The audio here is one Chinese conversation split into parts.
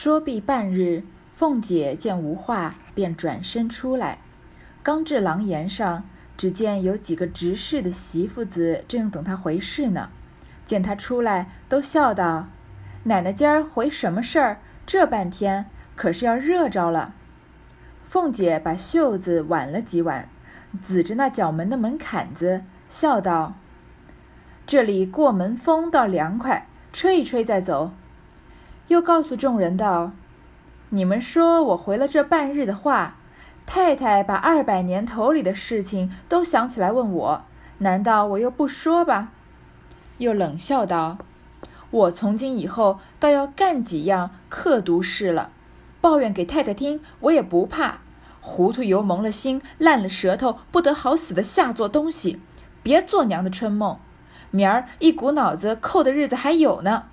说毕半日，凤姐见无话，便转身出来。刚至廊檐上，只见有几个执事的媳妇子正等她回事呢。见她出来，都笑道：“奶奶今儿回什么事儿？这半天可是要热着了。”凤姐把袖子挽了几挽，指着那角门的门槛子，笑道：“这里过门风倒凉快，吹一吹再走。”又告诉众人道：“你们说我回了这半日的话，太太把二百年头里的事情都想起来问我，难道我又不说吧？”又冷笑道：“我从今以后倒要干几样刻毒事了，抱怨给太太听，我也不怕。糊涂油蒙了心，烂了舌头，不得好死的下作东西，别做娘的春梦。明儿一股脑子扣的日子还有呢。”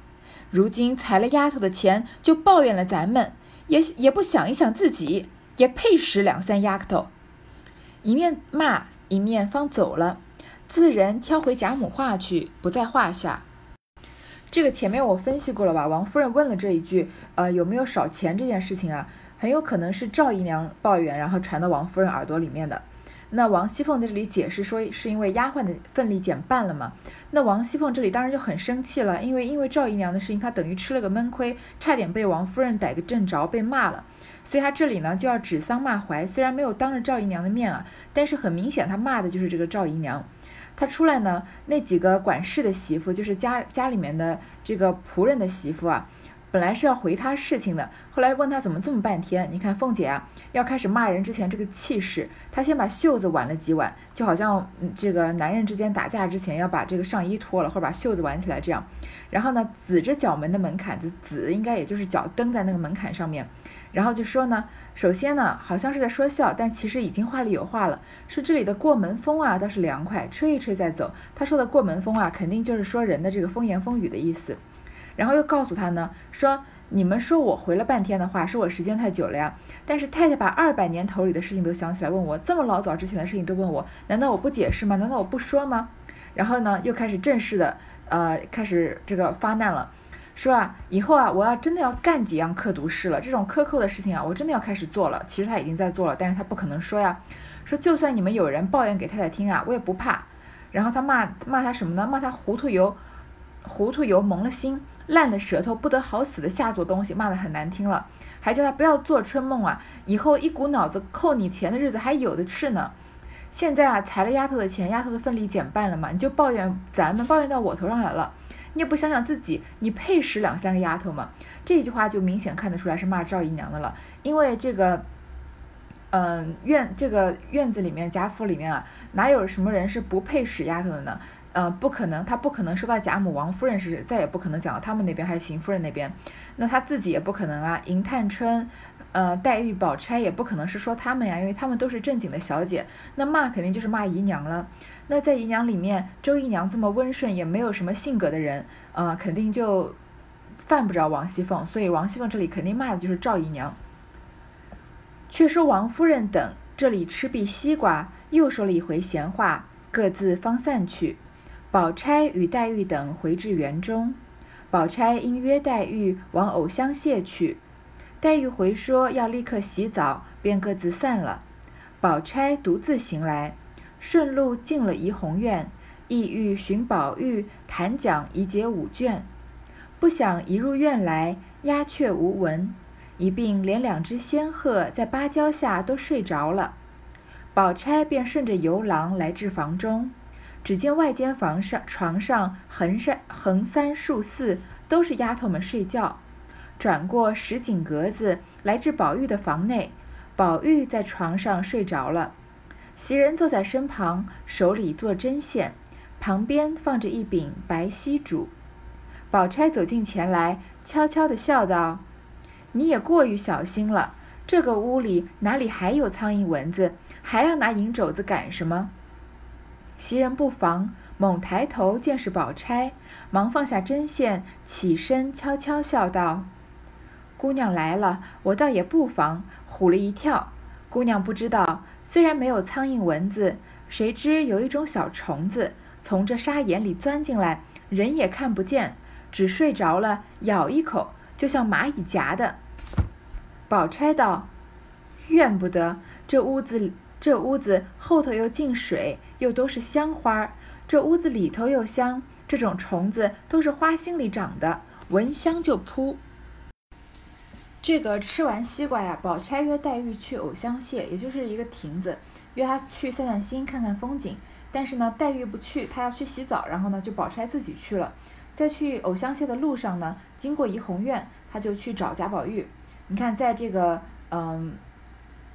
如今裁了丫头的钱，就抱怨了咱们，也也不想一想自己，也配使两三丫头。一面骂一面方走了，自人挑回贾母话去，不在话下。这个前面我分析过了吧？王夫人问了这一句，呃，有没有少钱这件事情啊？很有可能是赵姨娘抱怨，然后传到王夫人耳朵里面的。那王熙凤在这里解释说，是因为丫鬟的份力减半了嘛？那王熙凤这里当然就很生气了，因为因为赵姨娘的事情，她等于吃了个闷亏，差点被王夫人逮个正着，被骂了。所以她这里呢就要指桑骂槐，虽然没有当着赵姨娘的面啊，但是很明显她骂的就是这个赵姨娘。她出来呢，那几个管事的媳妇，就是家家里面的这个仆人的媳妇啊。本来是要回他事情的，后来问他怎么这么半天？你看凤姐啊，要开始骂人之前这个气势，她先把袖子挽了几挽，就好像这个男人之间打架之前要把这个上衣脱了，或者把袖子挽起来这样。然后呢，指着角门的门槛子，指应该也就是脚蹬在那个门槛上面，然后就说呢，首先呢，好像是在说笑，但其实已经话里有话了，说这里的过门风啊倒是凉快，吹一吹再走。他说的过门风啊，肯定就是说人的这个风言风语的意思。然后又告诉他呢，说你们说我回了半天的话，说我时间太久了呀。但是太太把二百年头里的事情都想起来问我，这么老早之前的事情都问我，难道我不解释吗？难道我不说吗？然后呢，又开始正式的，呃，开始这个发难了，说啊，以后啊，我要真的要干几样刻毒事了，这种克扣的事情啊，我真的要开始做了。其实他已经在做了，但是他不可能说呀，说就算你们有人抱怨给太太听啊，我也不怕。然后他骂骂他什么呢？骂他糊涂油，糊涂油蒙了心。烂了舌头，不得好死的下作东西，骂得很难听了，还叫他不要做春梦啊！以后一股脑子扣你钱的日子还有的是呢。现在啊，裁了丫头的钱，丫头的份例减半了嘛，你就抱怨咱们，抱怨到我头上来了，你也不想想自己，你配使两三个丫头吗？这句话就明显看得出来是骂赵姨娘的了，因为这个，嗯，院这个院子里面贾府里面啊，哪有什么人是不配使丫头的呢？呃，不可能，他不可能说到贾母、王夫人是，再也不可能讲到他们那边，还有邢夫人那边，那他自己也不可能啊。迎探春、呃，黛玉、宝钗也不可能是说他们呀，因为他们都是正经的小姐。那骂肯定就是骂姨娘了。那在姨娘里面，周姨娘这么温顺，也没有什么性格的人，呃，肯定就犯不着王熙凤。所以王熙凤这里肯定骂的就是赵姨娘。却说王夫人等这里吃毕西瓜，又说了一回闲话，各自方散去。宝钗与黛玉等回至园中，宝钗因约黛玉往藕香榭去，黛玉回说要立刻洗澡，便各自散了。宝钗独自行来，顺路进了怡红院，意欲寻宝玉谈讲一解五卷，不想一入院来，鸦雀无闻，一并连两只仙鹤在芭蕉下都睡着了。宝钗便顺着游廊来至房中。只见外间房上床上横三横三竖四都是丫头们睡觉，转过石井格子来至宝玉的房内，宝玉在床上睡着了，袭人坐在身旁，手里做针线，旁边放着一柄白锡烛。宝钗走近前来，悄悄地笑道：“你也过于小心了，这个屋里哪里还有苍蝇蚊子，还要拿银肘子赶什么？”袭人不防，猛抬头见是宝钗，忙放下针线，起身悄悄笑道：“姑娘来了，我倒也不防，唬了一跳。姑娘不知道，虽然没有苍蝇蚊子，谁知有一种小虫子从这沙眼里钻进来，人也看不见，只睡着了，咬一口，就像蚂蚁夹的，宝钗道：“怨不得，这屋子这屋子后头又进水，又都是香花，这屋子里头又香。这种虫子都是花心里长的，闻香就扑。”这个吃完西瓜呀，宝钗约黛玉去藕香榭，也就是一个亭子，约她去散散心、看看风景。但是呢，黛玉不去，她要去洗澡，然后呢，就宝钗自己去了。在去藕香榭的路上呢，经过怡红院，她就去找贾宝玉。你看，在这个嗯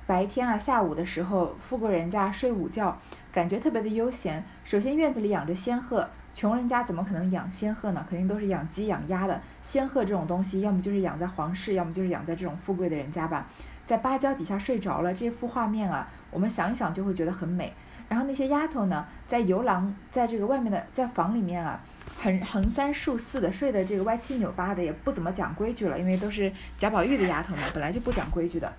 白天啊下午的时候，富贵人家睡午觉，感觉特别的悠闲。首先院子里养着仙鹤，穷人家怎么可能养仙鹤呢？肯定都是养鸡养鸭的。仙鹤这种东西，要么就是养在皇室，要么就是养在这种富贵的人家吧。在芭蕉底下睡着了，这幅画面啊，我们想一想就会觉得很美。然后那些丫头呢，在游廊，在这个外面的，在房里面啊，横横三竖四的睡的这个歪七扭八的，也不怎么讲规矩了，因为都是贾宝玉的丫头嘛，本来就不讲规矩的。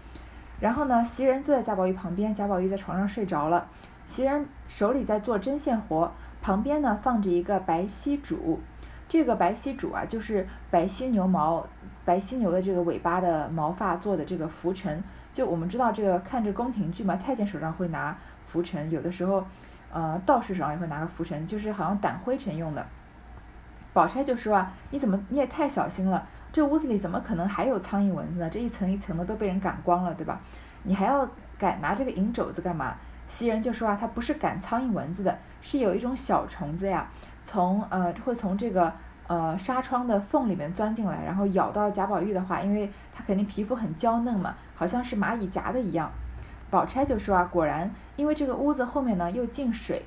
然后呢，袭人坐在贾宝玉旁边，贾宝玉在床上睡着了，袭人手里在做针线活，旁边呢放着一个白犀主，这个白犀主啊，就是白犀牛毛，白犀牛的这个尾巴的毛发做的这个拂尘。就我们知道这个看着宫廷剧嘛，太监手上会拿。拂尘有的时候，呃，道士手上也会拿个拂尘，就是好像掸灰尘用的。宝钗就说啊，你怎么你也太小心了，这屋子里怎么可能还有苍蝇蚊子呢？这一层一层的都被人赶光了，对吧？你还要赶拿这个银肘子干嘛？袭人就说啊，他不是赶苍蝇蚊子的，是有一种小虫子呀，从呃会从这个呃纱窗的缝里面钻进来，然后咬到贾宝玉的话，因为他肯定皮肤很娇嫩嘛，好像是蚂蚁夹的一样。宝钗就说啊，果然，因为这个屋子后面呢又进水，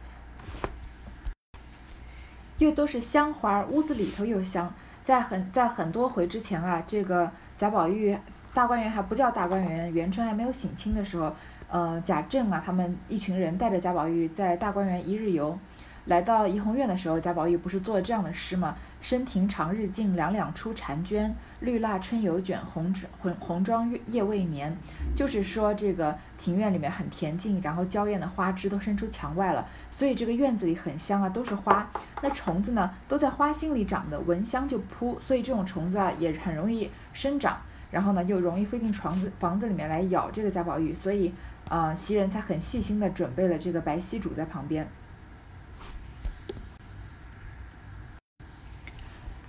又都是香花，屋子里头又香。在很在很多回之前啊，这个贾宝玉大观园还不叫大观园，元春还没有省亲的时候，呃，贾政啊他们一群人带着贾宝玉在大观园一日游。来到怡红院的时候，贾宝玉不是做了这样的诗吗？深庭长日静，两两出婵娟。绿蜡春犹卷，红红红妆夜未眠。就是说这个庭院里面很恬静，然后娇艳的花枝都伸出墙外了，所以这个院子里很香啊，都是花。那虫子呢，都在花心里长的，闻香就扑，所以这种虫子啊也很容易生长，然后呢又容易飞进床子房子里面来咬这个贾宝玉，所以啊袭人才很细心的准备了这个白犀主在旁边。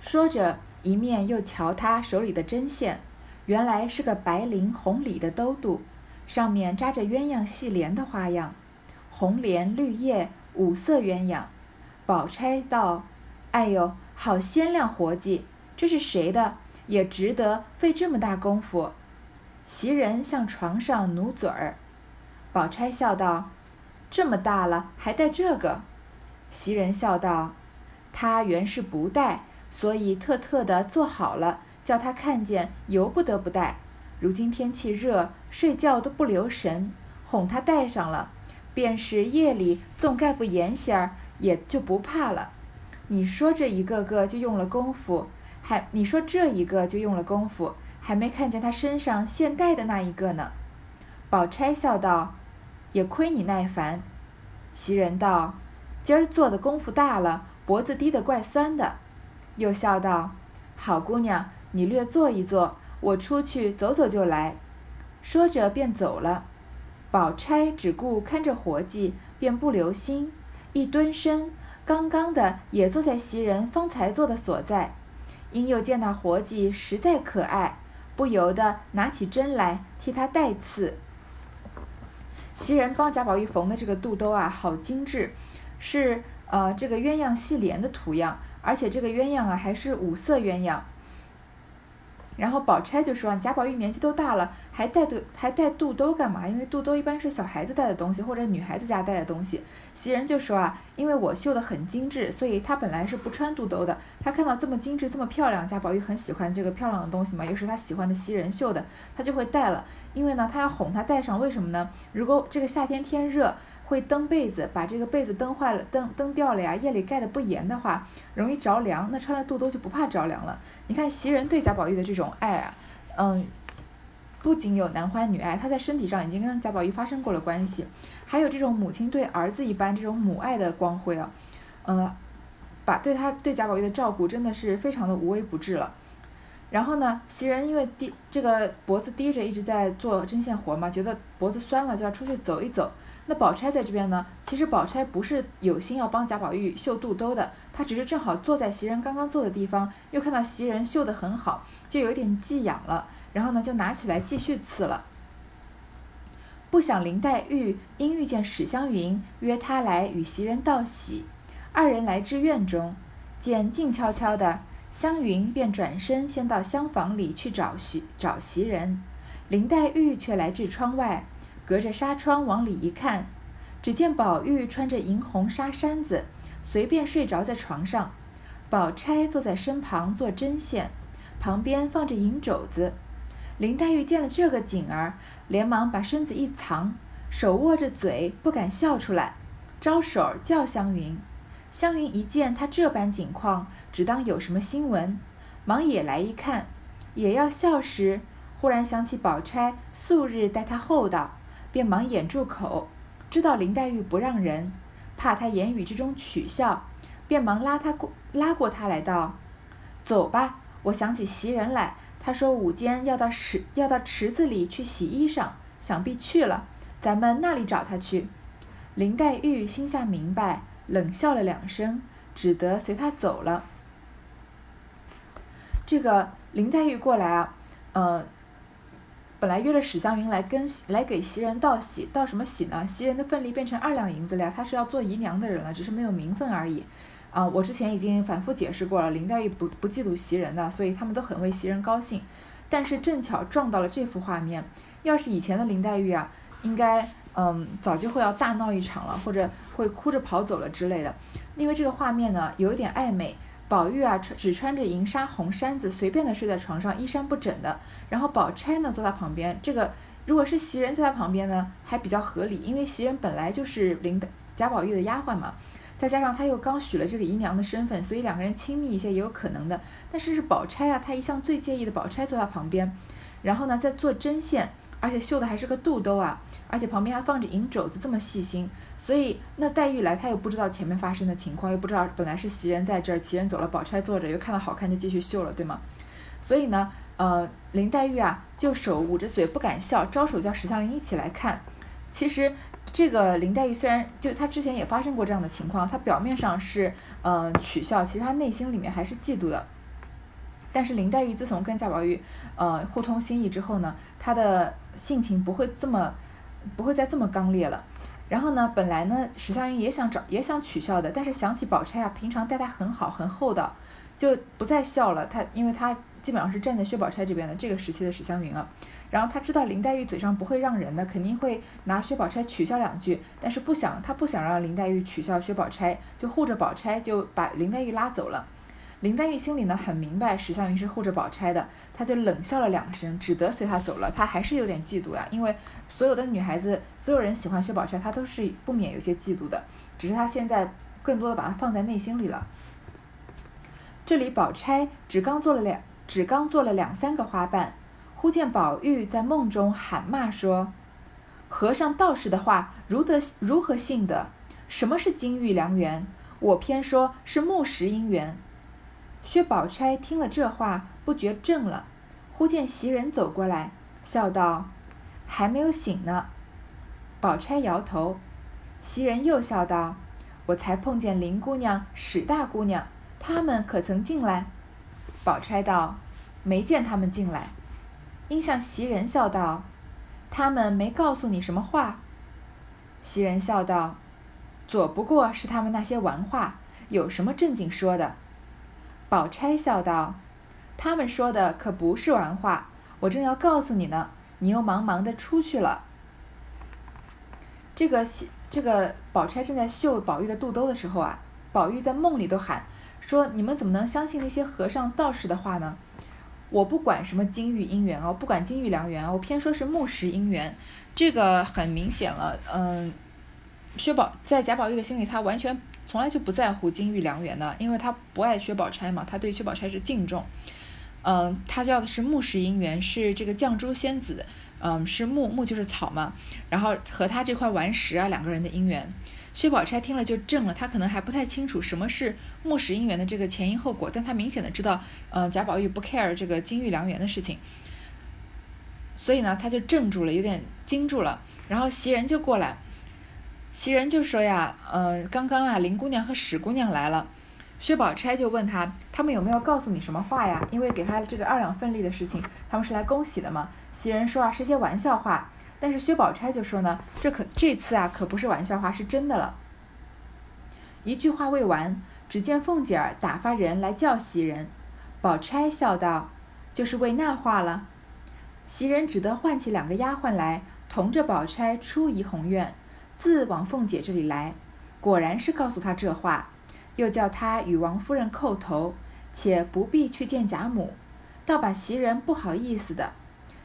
说着，一面又瞧他手里的针线，原来是个白绫红里的兜肚，上面扎着鸳鸯戏莲的花样，红莲绿叶五色鸳鸯。宝钗道：“哎呦，好鲜亮活计，这是谁的？也值得费这么大功夫。”袭人向床上努嘴儿，宝钗笑道：“这么大了还戴这个？”袭人笑道：“他原是不戴。”所以特特的做好了，叫他看见由不得不戴。如今天气热，睡觉都不留神，哄他戴上了，便是夜里纵盖不严些儿，也就不怕了。你说这一个个就用了功夫，还你说这一个就用了功夫，还没看见他身上现戴的那一个呢。宝钗笑道：“也亏你耐烦。”袭人道：“今儿做的功夫大了，脖子低得怪酸的。”又笑道：“好姑娘，你略坐一坐，我出去走走就来。”说着便走了。宝钗只顾看着活计，便不留心，一蹲身，刚刚的也坐在袭人方才坐的所在。因又见那活计实在可爱，不由得拿起针来替他带刺。袭人帮贾宝玉缝的这个肚兜啊，好精致，是呃这个鸳鸯戏莲的图样。而且这个鸳鸯啊，还是五色鸳鸯。然后宝钗就说：“贾宝玉年纪都大了，还带肚还带肚兜干嘛？因为肚兜一般是小孩子带的东西，或者女孩子家带的东西。”袭人就说：“啊，因为我绣的很精致，所以她本来是不穿肚兜的。她看到这么精致、这么漂亮，贾宝玉很喜欢这个漂亮的东西嘛，又是他喜欢的袭人绣的，他就会戴了。因为呢，他要哄她戴上，为什么呢？如果这个夏天天热。”会蹬被子，把这个被子蹬坏了、蹬蹬掉了呀。夜里盖的不严的话，容易着凉。那穿了肚兜就不怕着凉了。你看袭人对贾宝玉的这种爱啊，嗯，不仅有男欢女爱，她在身体上已经跟贾宝玉发生过了关系，还有这种母亲对儿子一般这种母爱的光辉啊，呃，把对他对贾宝玉的照顾真的是非常的无微不至了。然后呢，袭人因为低这个脖子低着，一直在做针线活嘛，觉得脖子酸了，就要出去走一走。那宝钗在这边呢，其实宝钗不是有心要帮贾宝玉绣肚兜的，她只是正好坐在袭人刚刚坐的地方，又看到袭人绣得很好，就有点寄养了，然后呢，就拿起来继续刺了。不想林黛玉因遇见史湘云，约她来与袭人道喜。二人来至院中，见静悄悄的，湘云便转身先到厢房里去找袭找袭人，林黛玉却来至窗外，隔着纱窗往里一看，只见宝玉穿着银红纱衫子，随便睡着在床上，宝钗坐在身旁做针线，旁边放着银肘子。林黛玉见了这个景儿。连忙把身子一藏，手握着嘴，不敢笑出来，招手叫湘云。湘云一见她这般景况，只当有什么新闻，忙也来一看，也要笑时，忽然想起宝钗素日待她厚道，便忙掩住口，知道林黛玉不让人，怕她言语之中取笑，便忙拉她过，拉过她来道：“走吧，我想起袭人来。”他说：“午间要到池要到池子里去洗衣裳，想必去了，咱们那里找他去。”林黛玉心下明白，冷笑了两声，只得随他走了。这个林黛玉过来啊，呃，本来约了史湘云来跟来给袭人道喜，道什么喜呢？袭人的份例变成二两银子了，她是要做姨娘的人了，只是没有名分而已。啊，我之前已经反复解释过了，林黛玉不不嫉妒袭人的，所以他们都很为袭人高兴。但是正巧撞到了这幅画面，要是以前的林黛玉啊，应该嗯早就会要大闹一场了，或者会哭着跑走了之类的。因为这个画面呢有一点暧昧，宝玉啊穿只穿着银纱红衫子，随便的睡在床上，衣衫不整的。然后宝钗呢坐在旁边，这个如果是袭人在他旁边呢，还比较合理，因为袭人本来就是林贾宝玉的丫鬟嘛。再加上他又刚许了这个姨娘的身份，所以两个人亲密一些也有可能的。但是是宝钗啊，她一向最介意的宝钗坐在旁边，然后呢在做针线，而且绣的还是个肚兜啊，而且旁边还放着银肘子，这么细心。所以那黛玉来，她又不知道前面发生的情况，又不知道本来是袭人在这儿，袭人走了，宝钗坐着，又看到好看就继续绣了，对吗？所以呢，呃，林黛玉啊就手捂着嘴不敢笑，招手叫史湘云一起来看。其实。这个林黛玉虽然就她之前也发生过这样的情况，她表面上是嗯取笑，其实她内心里面还是嫉妒的。但是林黛玉自从跟贾宝玉呃互通心意之后呢，她的性情不会这么不会再这么刚烈了。然后呢，本来呢史湘云也想找也想取笑的，但是想起宝钗啊，平常待她很好很厚道，就不再笑了。她因为她基本上是站在薛宝钗这边的这个时期的史湘云啊。然后他知道林黛玉嘴上不会让人的，肯定会拿薛宝钗取笑两句，但是不想他不想让林黛玉取笑薛宝钗，就护着宝钗就把林黛玉拉走了。林黛玉心里呢很明白史湘云是护着宝钗的，她就冷笑了两声，只得随他走了。她还是有点嫉妒呀，因为所有的女孩子，所有人喜欢薛宝钗，她都是不免有些嫉妒的，只是她现在更多的把它放在内心里了。这里宝钗只刚做了两，只刚做了两三个花瓣。忽见宝玉在梦中喊骂说：“和尚道士的话，如得如何信得？什么是金玉良缘？我偏说是木石姻缘。”薛宝钗听了这话，不觉怔了。忽见袭人走过来，笑道：“还没有醒呢。”宝钗摇头。袭人又笑道：“我才碰见林姑娘、史大姑娘，他们可曾进来？”宝钗道：“没见他们进来。”应向袭人笑道：“他们没告诉你什么话？”袭人笑道：“左不过是他们那些玩话，有什么正经说的？”宝钗笑道：“他们说的可不是玩话，我正要告诉你呢，你又忙忙的出去了。”这个这个宝钗正在绣宝玉的肚兜的时候啊，宝玉在梦里都喊说：“你们怎么能相信那些和尚道士的话呢？”我不管什么金玉姻缘哦，不管金玉良缘，我偏说是木石姻缘，这个很明显了。嗯，薛宝在贾宝玉的心里，他完全从来就不在乎金玉良缘的，因为他不爱薛宝钗嘛，他对薛宝钗是敬重。嗯，他要的是木石姻缘，是这个绛珠仙子，嗯，是木木就是草嘛，然后和他这块顽石啊两个人的姻缘。薛宝钗听了就怔了，她可能还不太清楚什么是木石姻缘的这个前因后果，但她明显的知道，呃，贾宝玉不 care 这个金玉良缘的事情，所以呢，他就怔住了，有点惊住了。然后袭人就过来，袭人就说呀，呃，刚刚啊，林姑娘和史姑娘来了。薛宝钗就问他，他们有没有告诉你什么话呀？因为给他这个二两分利的事情，他们是来恭喜的嘛。袭人说啊，是些玩笑话。但是薛宝钗就说呢，这可这次啊可不是玩笑话，是真的了。一句话未完，只见凤姐儿打发人来叫袭人。宝钗笑道：“就是为那话了。”袭人只得唤起两个丫鬟来，同着宝钗出怡红院，自往凤姐这里来。果然是告诉她这话，又叫她与王夫人叩头，且不必去见贾母，倒把袭人不好意思的。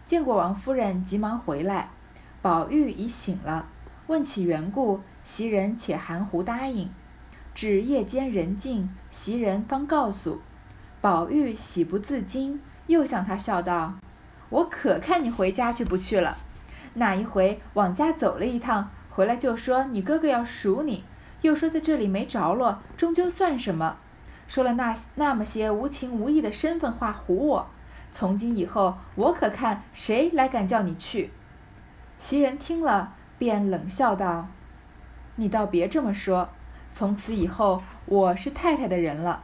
见过王夫人，急忙回来。宝玉已醒了，问起缘故，袭人且含糊答应。至夜间人静，袭人方告诉。宝玉喜不自禁，又向他笑道：“我可看你回家去不去了。那一回往家走了一趟，回来就说你哥哥要赎你，又说在这里没着落，终究算什么？说了那那么些无情无义的身份话唬我。从今以后，我可看谁来敢叫你去。”袭人听了，便冷笑道：“你倒别这么说。从此以后，我是太太的人了。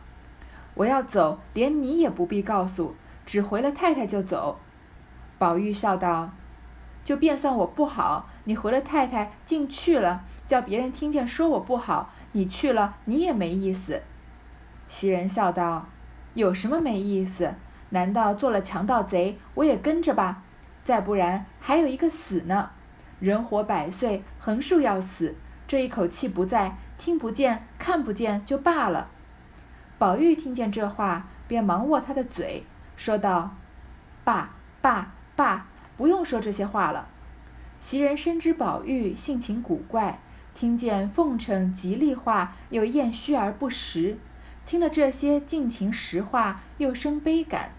我要走，连你也不必告诉，只回了太太就走。”宝玉笑道：“就便算我不好，你回了太太，竟去了，叫别人听见说我不好，你去了，你也没意思。”袭人笑道：“有什么没意思？难道做了强盗贼，我也跟着吧？”再不然，还有一个死呢。人活百岁，横竖要死，这一口气不在，听不见、看不见就罢了。宝玉听见这话，便忙握他的嘴，说道：“爸爸爸，不用说这些话了。”袭人深知宝玉性情古怪，听见奉承吉利话，又厌虚而不实，听了这些尽情实话，又生悲感。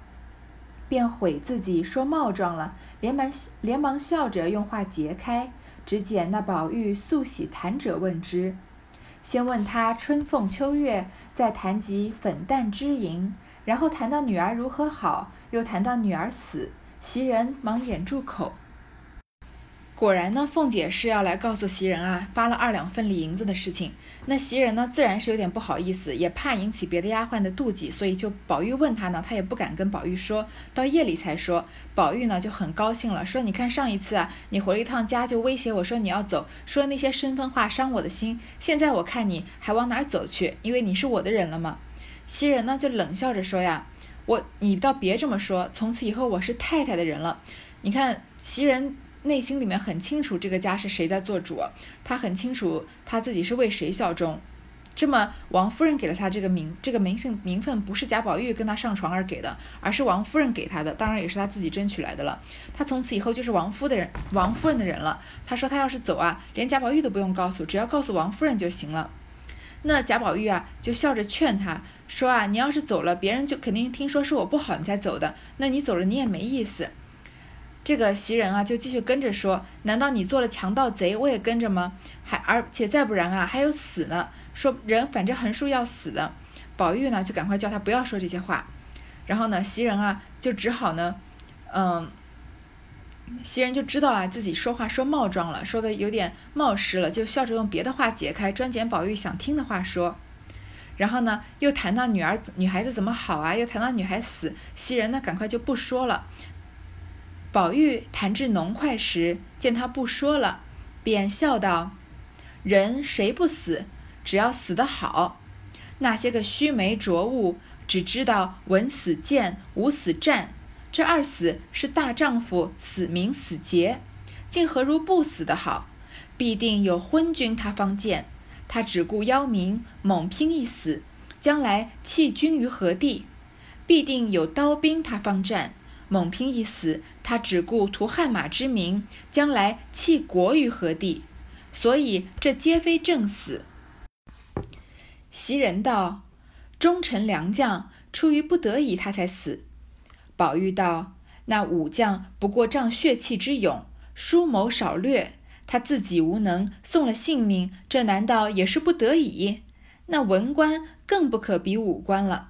便悔自己说冒撞了，连忙连忙笑着用话解开。只见那宝玉素喜谈者问之，先问他春凤秋月，再谈及粉淡之银，然后谈到女儿如何好，又谈到女儿死，袭人忙掩住口。果然呢，凤姐是要来告诉袭人啊，发了二两份礼银子的事情。那袭人呢，自然是有点不好意思，也怕引起别的丫鬟的妒忌，所以就宝玉问她呢，她也不敢跟宝玉说，到夜里才说。宝玉呢就很高兴了，说你看上一次啊，你回了一趟家就威胁我说你要走，说那些生分话伤我的心。现在我看你还往哪儿走去？因为你是我的人了嘛。袭人呢就冷笑着说呀，我你倒别这么说，从此以后我是太太的人了。你看袭人。内心里面很清楚这个家是谁在做主，他很清楚他自己是为谁效忠。这么王夫人给了他这个名，这个名姓名分不是贾宝玉跟他上床而给的，而是王夫人给他的，当然也是他自己争取来的了。他从此以后就是王夫的人，王夫人的人了。他说他要是走啊，连贾宝玉都不用告诉，只要告诉王夫人就行了。那贾宝玉啊，就笑着劝他说啊，你要是走了，别人就肯定听说是我不好你才走的，那你走了你也没意思。这个袭人啊，就继续跟着说：“难道你做了强盗贼，我也跟着吗？还而且再不然啊，还有死呢。说人反正横竖要死的。”宝玉呢，就赶快叫他不要说这些话。然后呢，袭人啊，就只好呢，嗯，袭人就知道啊，自己说话说冒撞了，说的有点冒失了，就笑着用别的话解开，专拣宝玉想听的话说。然后呢，又谈到女儿女孩子怎么好啊，又谈到女孩死，袭人呢，赶快就不说了。宝玉谈至浓快时，见他不说了，便笑道：“人谁不死？只要死得好。那些个须眉浊物，只知道文死谏，武死战。这二死是大丈夫死名死节，竟何如不死的好？必定有昏君他方见。他只顾邀名，猛拼一死，将来弃君于何地？必定有刀兵他方战。”猛拼一死，他只顾图汗马之名，将来弃国于何地？所以这皆非正死。袭人道：“忠臣良将，出于不得已，他才死。”宝玉道：“那武将不过仗血气之勇，疏谋少略，他自己无能，送了性命，这难道也是不得已？那文官更不可比武官了。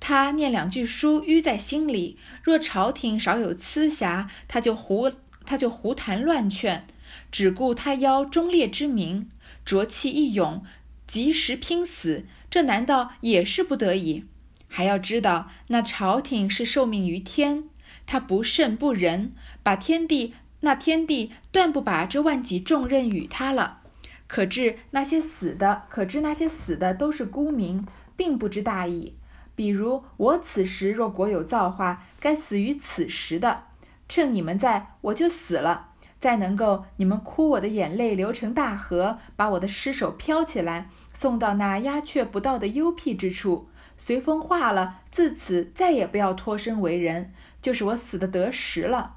他念两句书，淤在心里。若朝廷少有疵瑕，他就胡他就胡谈乱劝，只顾他邀忠烈之名，浊气一涌，及时拼死。这难道也是不得已？还要知道，那朝廷是受命于天，他不圣不仁，把天地。那天帝断不把这万几重任与他了，可知那些死的，可知那些死的都是孤民，并不知大义。比如我此时若国有造化，该死于此时的，趁你们在，我就死了。再能够你们哭我的眼泪流成大河，把我的尸首漂起来，送到那鸦雀不到的幽僻之处，随风化了，自此再也不要脱身为人，就是我死的得时了。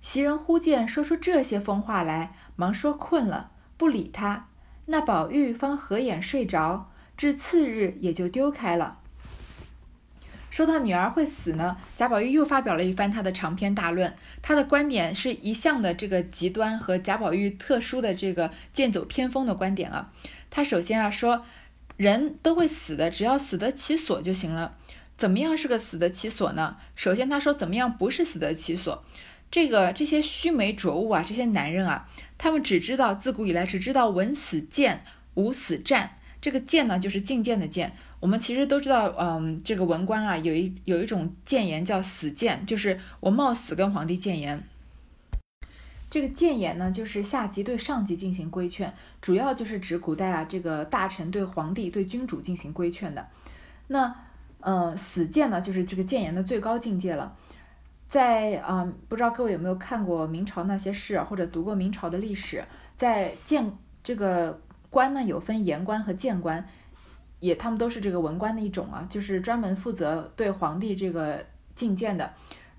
袭人忽见说出这些疯话来，忙说困了，不理他。那宝玉方合眼睡着，至次日也就丢开了。说到女儿会死呢，贾宝玉又发表了一番他的长篇大论。他的观点是一向的这个极端和贾宝玉特殊的这个剑走偏锋的观点啊。他首先啊说，人都会死的，只要死得其所就行了。怎么样是个死得其所呢？首先他说怎么样不是死得其所。这个这些须眉浊物啊，这些男人啊，他们只知道自古以来只知道文死谏，武死战。这个谏呢，就是进谏的谏。我们其实都知道，嗯，这个文官啊，有一有一种谏言叫死谏，就是我冒死跟皇帝谏言。这个谏言呢，就是下级对上级进行规劝，主要就是指古代啊，这个大臣对皇帝、对君主进行规劝的。那，呃，死谏呢，就是这个谏言的最高境界了。在啊，不知道各位有没有看过明朝那些事，或者读过明朝的历史？在谏这个官呢，有分言官和谏官，也他们都是这个文官的一种啊，就是专门负责对皇帝这个进谏的，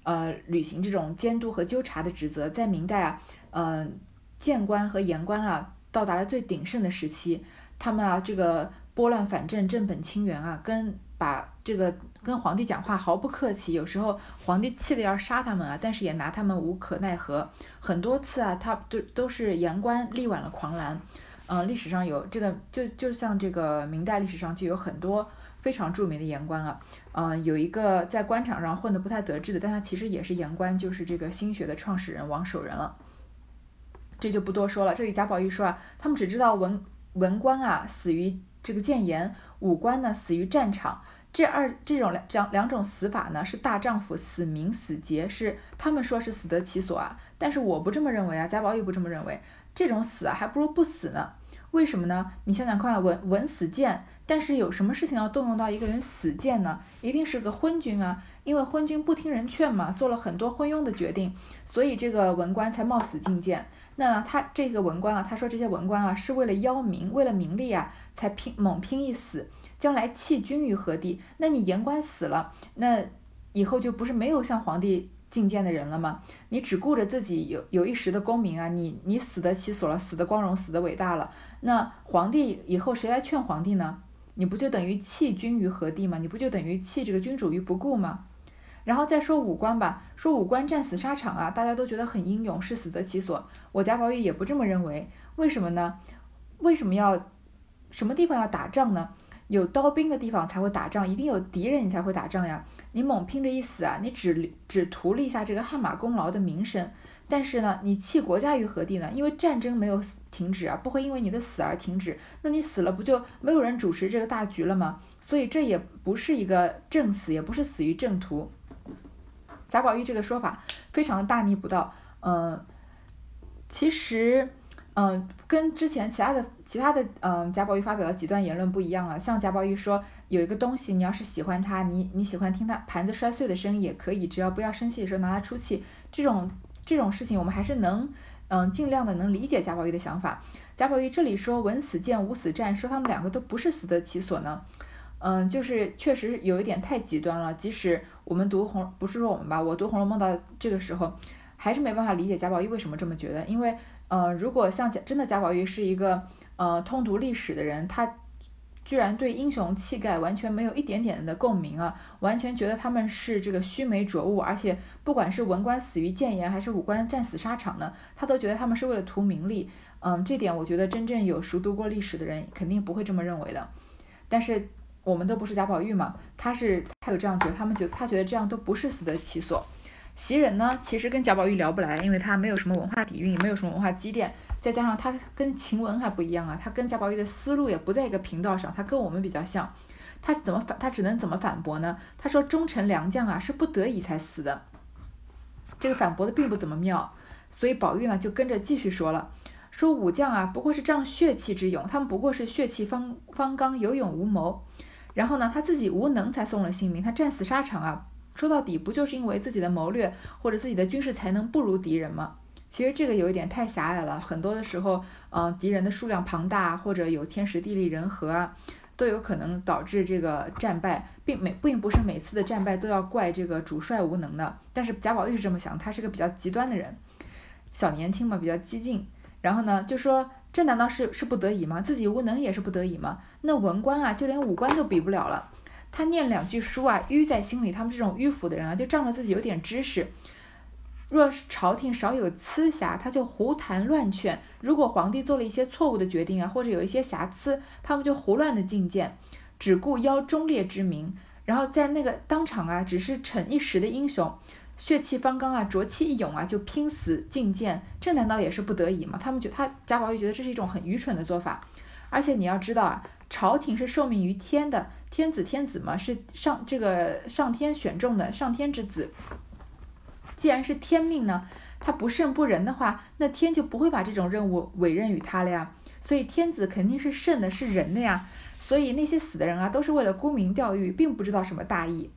呃，履行这种监督和纠察的职责。在明代啊，嗯，谏官和言官啊，到达了最鼎盛的时期，他们啊，这个拨乱反正、正本清源啊，跟把这个。跟皇帝讲话毫不客气，有时候皇帝气得要杀他们啊，但是也拿他们无可奈何。很多次啊，他都都是言官力挽了狂澜。嗯，历史上有这个，就就像这个明代历史上就有很多非常著名的言官啊。嗯，有一个在官场上混得不太得志的，但他其实也是言官，就是这个心学的创始人王守仁了。这就不多说了。这里贾宝玉说啊，他们只知道文文官啊死于这个谏言，武官呢死于战场。这二这种两两两种死法呢，是大丈夫死明死节，是他们说是死得其所啊，但是我不这么认为啊，贾宝玉不这么认为，这种死啊还不如不死呢。为什么呢？你想想看，文文死谏，但是有什么事情要动用到一个人死谏呢？一定是个昏君啊，因为昏君不听人劝嘛，做了很多昏庸的决定，所以这个文官才冒死进谏。那他这个文官啊，他说这些文官啊是为了邀名，为了名利啊，才拼猛拼一死。将来弃君于何地？那你言官死了，那以后就不是没有向皇帝进谏的人了吗？你只顾着自己有有一时的功名啊，你你死得其所了，死得光荣，死的伟大了，那皇帝以后谁来劝皇帝呢？你不就等于弃君于何地吗？你不就等于弃这个君主于不顾吗？然后再说武官吧，说武官战死沙场啊，大家都觉得很英勇，是死得其所。我贾宝玉也不这么认为，为什么呢？为什么要什么地方要打仗呢？有刀兵的地方才会打仗，一定有敌人你才会打仗呀。你猛拼着一死啊，你只只图立下这个汗马功劳的名声，但是呢，你弃国家于何地呢？因为战争没有停止啊，不会因为你的死而停止。那你死了，不就没有人主持这个大局了吗？所以这也不是一个正死，也不是死于正途。贾宝玉这个说法非常的大逆不道，嗯，其实。嗯，跟之前其他的其他的嗯贾宝玉发表的几段言论不一样了。像贾宝玉说有一个东西，你要是喜欢它，你你喜欢听它盘子摔碎的声音也可以，只要不要生气的时候拿它出气。这种这种事情我们还是能嗯尽量的能理解贾宝玉的想法。贾宝玉这里说文死谏，武死战，说他们两个都不是死得其所呢，嗯，就是确实有一点太极端了。即使我们读红不是说我们吧，我读《红楼梦》到这个时候，还是没办法理解贾宝玉为什么这么觉得，因为。呃，如果像贾真的贾宝玉是一个呃通读历史的人，他居然对英雄气概完全没有一点点的共鸣啊，完全觉得他们是这个须眉浊物，而且不管是文官死于谏言，还是武官战死沙场呢，他都觉得他们是为了图名利。嗯，这点我觉得真正有熟读过历史的人肯定不会这么认为的。但是我们都不是贾宝玉嘛，他是他有这样觉得，他们觉得他觉得这样都不是死得其所。袭人呢，其实跟贾宝玉聊不来，因为他没有什么文化底蕴，也没有什么文化积淀。再加上他跟晴雯还不一样啊，他跟贾宝玉的思路也不在一个频道上，他跟我们比较像，他怎么反他只能怎么反驳呢？他说忠臣良将啊是不得已才死的，这个反驳的并不怎么妙，所以宝玉呢就跟着继续说了，说武将啊不过是仗血气之勇，他们不过是血气方方刚，有勇无谋，然后呢他自己无能才送了性命，他战死沙场啊，说到底不就是因为自己的谋略或者自己的军事才能不如敌人吗？其实这个有一点太狭隘了，很多的时候，嗯，敌人的数量庞大，或者有天时地利人和啊，都有可能导致这个战败，并每并不是每次的战败都要怪这个主帅无能的。但是贾宝玉是这么想，他是个比较极端的人，小年轻嘛，比较激进。然后呢，就说这难道是是不得已吗？自己无能也是不得已吗？那文官啊，就连武官都比不了了，他念两句书啊，迂在心里。他们这种迂腐的人啊，就仗着自己有点知识。若是朝廷少有疵瑕，他就胡谈乱劝；如果皇帝做了一些错误的决定啊，或者有一些瑕疵，他们就胡乱的进谏，只顾邀忠烈之名，然后在那个当场啊，只是逞一时的英雄，血气方刚啊，浊气一涌啊，就拼死进谏，这难道也是不得已吗？他们觉他贾宝玉觉得这是一种很愚蠢的做法，而且你要知道啊，朝廷是受命于天的，天子天子嘛，是上这个上天选中的上天之子。既然是天命呢，他不圣不仁的话，那天就不会把这种任务委任于他了呀。所以天子肯定是圣的，是仁的呀。所以那些死的人啊，都是为了沽名钓誉，并不知道什么大义。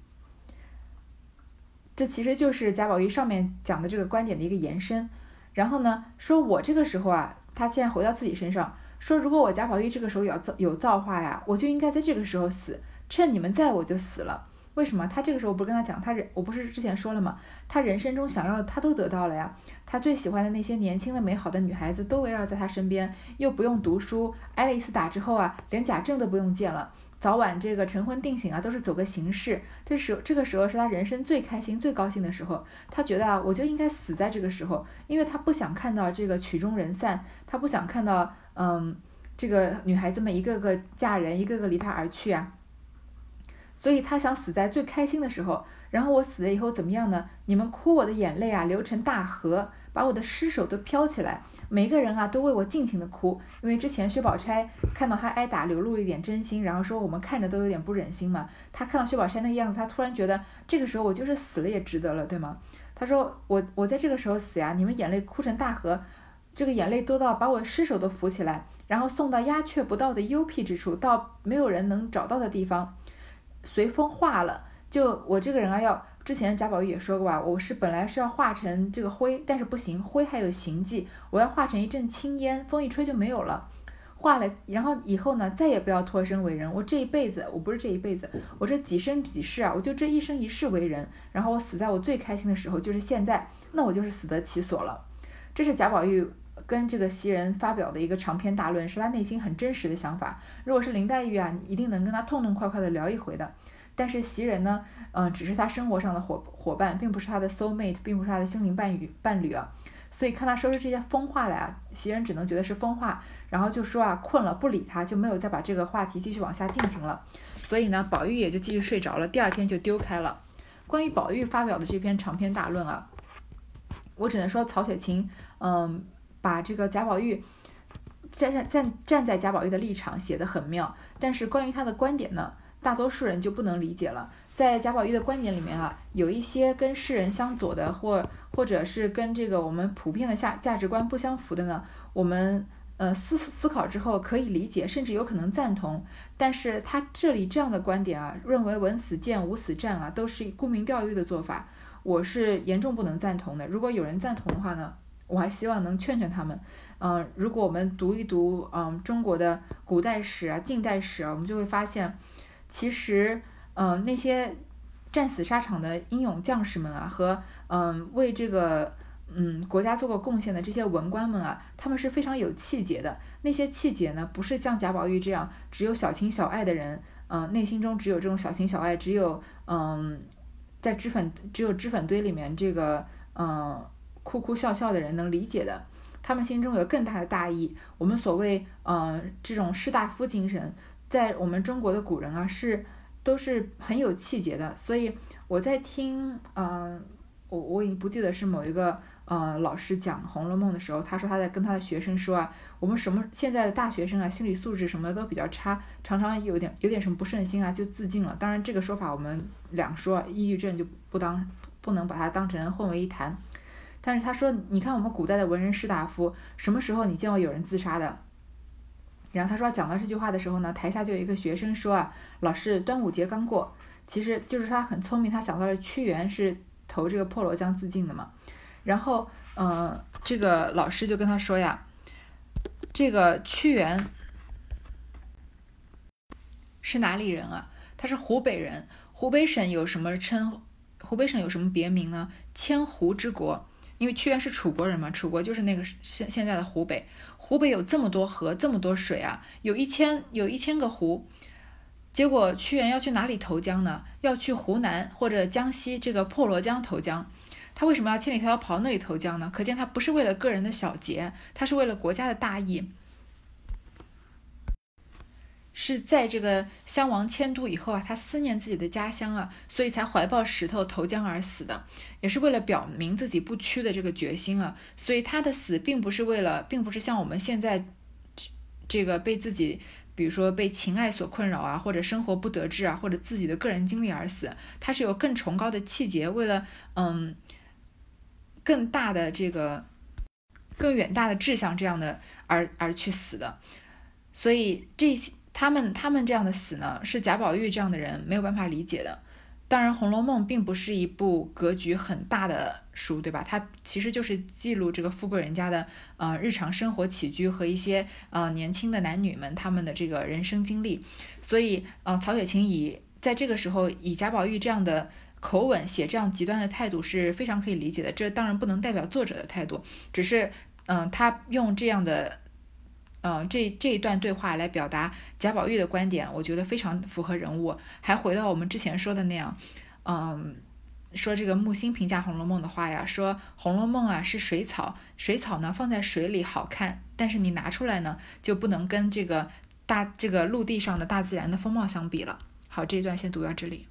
这其实就是贾宝玉上面讲的这个观点的一个延伸。然后呢，说我这个时候啊，他现在回到自己身上，说如果我贾宝玉这个时候有造有造化呀，我就应该在这个时候死，趁你们在我就死了。为什么他这个时候不是跟他讲，他人我不是之前说了吗？他人生中想要的他都得到了呀。他最喜欢的那些年轻的美好的女孩子都围绕在他身边，又不用读书，挨了一次打之后啊，连贾政都不用见了，早晚这个成婚定醒啊，都是走个形式。这时这个时候是他人生最开心最高兴的时候，他觉得啊，我就应该死在这个时候，因为他不想看到这个曲终人散，他不想看到嗯这个女孩子们一个个嫁人，一个个离他而去啊。所以他想死在最开心的时候，然后我死了以后怎么样呢？你们哭我的眼泪啊，流成大河，把我的尸首都飘起来，每个人啊都为我尽情的哭。因为之前薛宝钗看到他挨打，流露一点真心，然后说我们看着都有点不忍心嘛。他看到薛宝钗那个样子，他突然觉得这个时候我就是死了也值得了，对吗？他说我我在这个时候死呀，你们眼泪哭成大河，这个眼泪多到把我尸首都扶起来，然后送到鸦雀不到的幽僻之处，到没有人能找到的地方。随风化了，就我这个人啊，要之前贾宝玉也说过吧，我是本来是要化成这个灰，但是不行，灰还有形迹，我要化成一阵青烟，风一吹就没有了。化了，然后以后呢，再也不要脱身为人。我这一辈子，我不是这一辈子，我这几生几世啊，我就这一生一世为人。然后我死在我最开心的时候，就是现在，那我就是死得其所了。这是贾宝玉跟这个袭人发表的一个长篇大论，是他内心很真实的想法。如果是林黛玉啊，你一定能跟他痛痛快快的聊一回的。但是袭人呢，嗯，只是他生活上的伙伙伴，并不是他的 soul mate，并不是他的心灵伴侣伴侣啊。所以看他说出这些疯话来啊，袭人只能觉得是疯话，然后就说啊困了，不理他，就没有再把这个话题继续往下进行了。所以呢，宝玉也就继续睡着了，第二天就丢开了。关于宝玉发表的这篇长篇大论啊，我只能说曹雪芹，嗯，把这个贾宝玉站在站站在贾宝玉的立场写得很妙，但是关于他的观点呢？大多数人就不能理解了。在贾宝玉的观点里面啊，有一些跟世人相左的，或或者是跟这个我们普遍的价价值观不相符的呢，我们呃思思考之后可以理解，甚至有可能赞同。但是他这里这样的观点啊，认为文死谏，武死战啊，都是沽名钓誉的做法，我是严重不能赞同的。如果有人赞同的话呢，我还希望能劝劝他们。嗯，如果我们读一读嗯中国的古代史啊、近代史啊，我们就会发现。其实，嗯，那些战死沙场的英勇将士们啊，和嗯为这个嗯国家做过贡献的这些文官们啊，他们是非常有气节的。那些气节呢，不是像贾宝玉这样只有小情小爱的人，嗯，内心中只有这种小情小爱，只有嗯，在脂粉只有脂粉堆里面这个嗯哭哭笑笑的人能理解的。他们心中有更大的大义。我们所谓呃这种士大夫精神，在我们中国的古人啊是都是很有气节的。所以我在听嗯我我已经不记得是某一个。呃，老师讲《红楼梦》的时候，他说他在跟他的学生说啊，我们什么现在的大学生啊，心理素质什么的都比较差，常常有点有点什么不顺心啊，就自尽了。当然，这个说法我们两说，抑郁症就不当不能把它当成混为一谈。但是他说，你看我们古代的文人士大夫，什么时候你见过有人自杀的？然后他说讲到这句话的时候呢，台下就有一个学生说啊，老师，端午节刚过，其实就是他很聪明，他想到了屈原是投这个滂罗江自尽的嘛。然后，嗯，这个老师就跟他说呀，这个屈原是哪里人啊？他是湖北人。湖北省有什么称？湖北省有什么别名呢？千湖之国。因为屈原是楚国人嘛，楚国就是那个现现在的湖北。湖北有这么多河，这么多水啊，有一千有一千个湖。结果屈原要去哪里投江呢？要去湖南或者江西这个破罗江投江。他为什么要千里迢迢跑那里投江呢？可见他不是为了个人的小节，他是为了国家的大义，是在这个襄王迁都以后啊，他思念自己的家乡啊，所以才怀抱石头投江而死的，也是为了表明自己不屈的这个决心啊。所以他的死并不是为了，并不是像我们现在这个被自己，比如说被情爱所困扰啊，或者生活不得志啊，或者自己的个人经历而死，他是有更崇高的气节，为了嗯。更大的这个更远大的志向，这样的而而去死的，所以这些他们他们这样的死呢，是贾宝玉这样的人没有办法理解的。当然，《红楼梦》并不是一部格局很大的书，对吧？它其实就是记录这个富贵人家的呃日常生活起居和一些呃年轻的男女们他们的这个人生经历。所以，呃，曹雪芹以在这个时候以贾宝玉这样的。口吻写这样极端的态度是非常可以理解的，这当然不能代表作者的态度，只是，嗯，他用这样的，嗯，这这一段对话来表达贾宝玉的观点，我觉得非常符合人物。还回到我们之前说的那样，嗯，说这个木心评价《红楼梦》的话呀，说《红楼梦》啊是水草，水草呢放在水里好看，但是你拿出来呢就不能跟这个大这个陆地上的大自然的风貌相比了。好，这一段先读到这里。